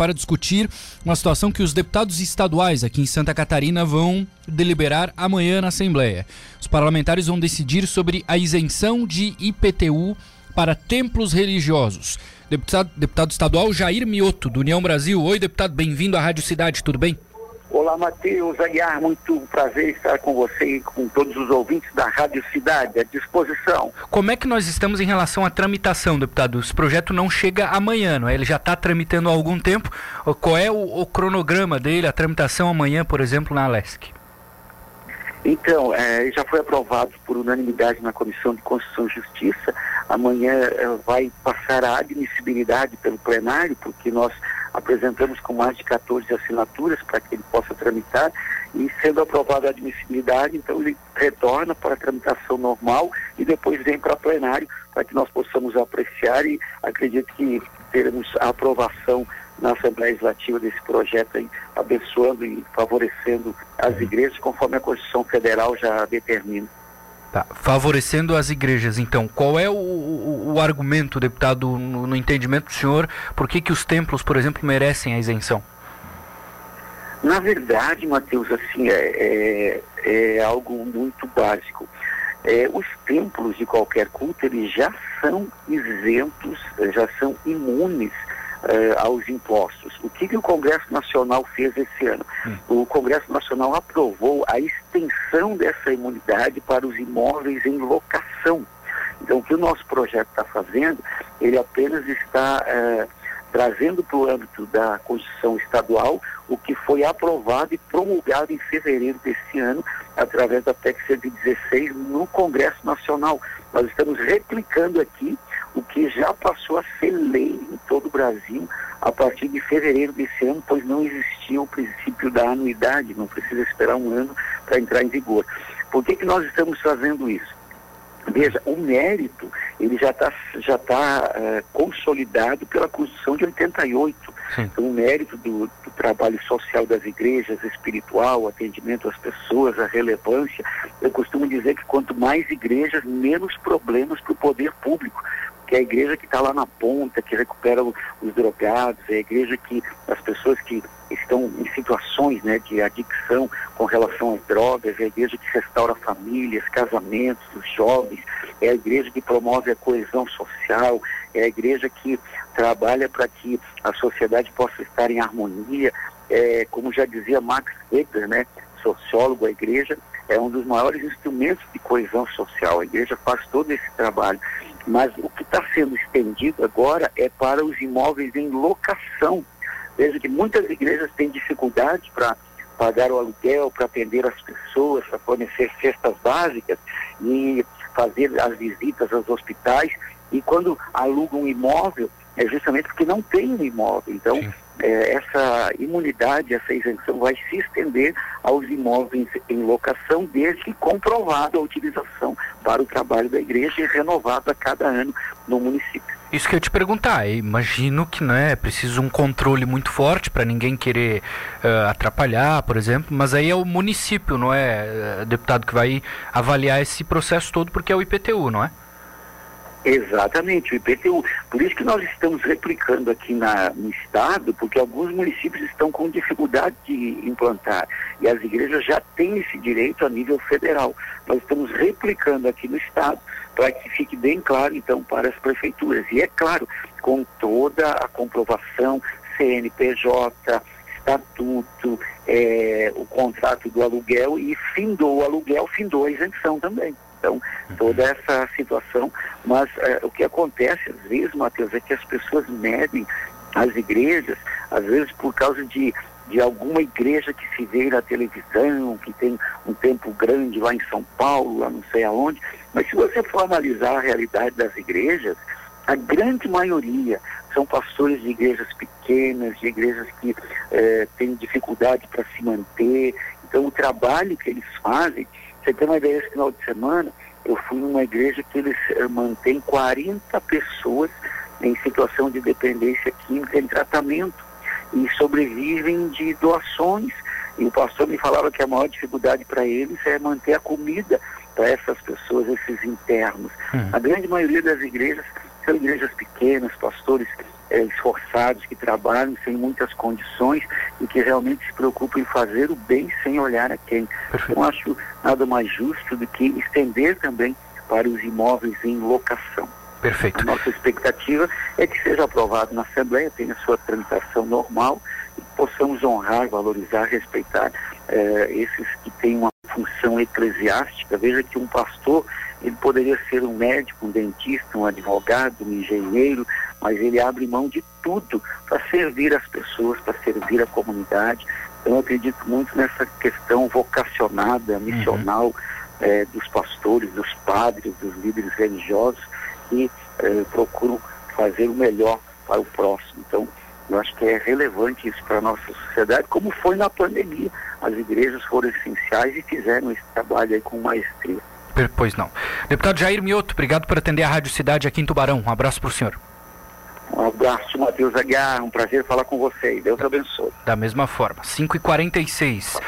para discutir uma situação que os deputados estaduais aqui em Santa Catarina vão deliberar amanhã na Assembleia. Os parlamentares vão decidir sobre a isenção de IPTU para templos religiosos. Deputado, deputado estadual Jair Mioto, do União Brasil. Oi, deputado, bem-vindo à Rádio Cidade, tudo bem? Olá, Matheus Aguiar, muito prazer estar com você e com todos os ouvintes da Rádio Cidade, à disposição. Como é que nós estamos em relação à tramitação, deputado? Esse projeto não chega amanhã, não é? Ele já está tramitando há algum tempo. Qual é o, o, cronograma dele, a tramitação amanhã, por exemplo, na Alesc? Então, é, já foi aprovado por unanimidade na Comissão de Constituição e Justiça. Amanhã é, vai passar a admissibilidade pelo plenário, porque nós apresentamos com mais de 14 assinaturas para que ele possa tramitar e sendo aprovada a admissibilidade, então ele retorna para a tramitação normal e depois vem para plenário para que nós possamos apreciar e acredito que teremos a aprovação na Assembleia Legislativa desse projeto aí, abençoando e favorecendo as igrejas conforme a Constituição Federal já determina. Tá. Favorecendo as igrejas, então, qual é o, o, o argumento, deputado, no, no, entendimento do senhor, por que, que os templos, por exemplo, merecem a isenção? Na verdade, Mateus, assim, é, é, é algo muito básico. É, os templos de qualquer culto, eles já são isentos, já são imunes uh, aos impostos. O que, que, o Congresso Nacional fez esse ano? Hum. O Congresso Nacional aprovou a extensão dessa imunidade para os imóveis em locação. Então, o que o nosso projeto está fazendo, ele apenas está uh, trazendo para o âmbito da Constituição Estadual o que foi aprovado e promulgado em fevereiro deste ano, através da PEC 116, no Congresso Nacional. Nós estamos replicando aqui o que já passou a ser lei em todo o Brasil a partir de fevereiro desse ano, pois não existia o princípio da anuidade, não precisa esperar um ano para entrar em vigor. Por que, que nós estamos fazendo isso? Veja, o mérito, ele já está já tá, uh, consolidado pela Constituição de 88. Sim. Então, o mérito do, do, trabalho social das igrejas, espiritual, atendimento às pessoas, a relevância. Eu costumo dizer que quanto mais igrejas, menos problemas para o poder público que é a igreja que está lá na ponta, que recupera os drogados, é a igreja que as pessoas que estão em situações né, de adicção com relação às drogas, é a igreja que restaura famílias, casamentos, os jovens, é a igreja que promove a coesão social, é a igreja que trabalha para que a sociedade possa estar em harmonia, é, como já dizia Max Weber, né, sociólogo, a igreja é um dos maiores instrumentos de coesão social. A igreja faz todo esse trabalho. Mas o que está sendo estendido agora é para os imóveis em locação. Veja que muitas igrejas têm dificuldade para pagar o aluguel, para atender as pessoas, para fornecer cestas básicas e fazer as visitas aos hospitais. E quando alugam um imóvel, é justamente porque não tem um imóvel. Então, é, essa imunidade, essa isenção vai se estender aos imóveis em locação, desde que comprovada a utilização para o trabalho da igreja e renovada a cada ano no município. Isso que eu te perguntar, eu imagino que não é preciso um controle muito forte para ninguém querer uh, atrapalhar, por exemplo, mas aí é o município, não é, deputado, que vai avaliar esse processo todo, porque é o IPTU, não é? Exatamente, o IPTU. Por isso que nós estamos replicando aqui na, no Estado, porque alguns municípios estão com dificuldade de implantar e as igrejas já têm esse direito a nível federal. Nós estamos replicando aqui no Estado para que fique bem claro, então, para as prefeituras. E é claro, com toda a comprovação, CNPJ, estatuto, é, o contrato do aluguel e findou o aluguel, findou a isenção também. Então, toda essa situação. Mas é, o que acontece, às vezes, Matheus, é que as pessoas medem as igrejas, às vezes por causa de, de alguma igreja que se vê na televisão, que tem um tempo grande lá em São Paulo, lá não sei aonde. Mas se você for analisar a realidade das igrejas, a grande maioria são pastores de igrejas pequenas, de igrejas que eh, têm dificuldade para se manter. Então, o trabalho que eles fazem você tem uma ideia, esse final de semana, eu fui numa igreja que eles uh, mantêm 40 pessoas em situação de dependência química em tratamento e sobrevivem de doações. E o pastor me falava que a maior dificuldade para eles é manter a comida para essas pessoas, esses internos. Uhum. A grande maioria das igrejas são igrejas pequenas, pastores é, esforçados, que trabalham sem muitas condições e que realmente se preocupam em fazer o bem sem olhar a quem. Perfeito. Não acho nada mais justo do que estender também para os imóveis em locação. Perfeito. A nossa expectativa é que seja aprovado na Assembleia, tenha sua tramitação normal e possamos honrar, valorizar, respeitar eh, esses que têm uma função eclesiástica. Veja que um pastor, ele poderia ser um médico, um dentista, um advogado, um engenheiro, mas ele abre mão de tudo para servir as pessoas, para servir a comunidade. Então, eu acredito muito nessa questão vocacionada, missional uhum. eh, dos pastores, dos padres, dos líderes religiosos que eh, procuram fazer o melhor para o próximo. Então, eu acho que é relevante isso para a nossa sociedade, como foi na pandemia. As igrejas foram essenciais e fizeram esse trabalho aí com maestria. Pois não. Deputado Jair Mioto, obrigado por atender a Rádio Cidade aqui em Tubarão. Um abraço para o senhor. Abraço, Matheus Aguiar. Um prazer falar com você. Deus abençoe. Da mesma forma. 5h46.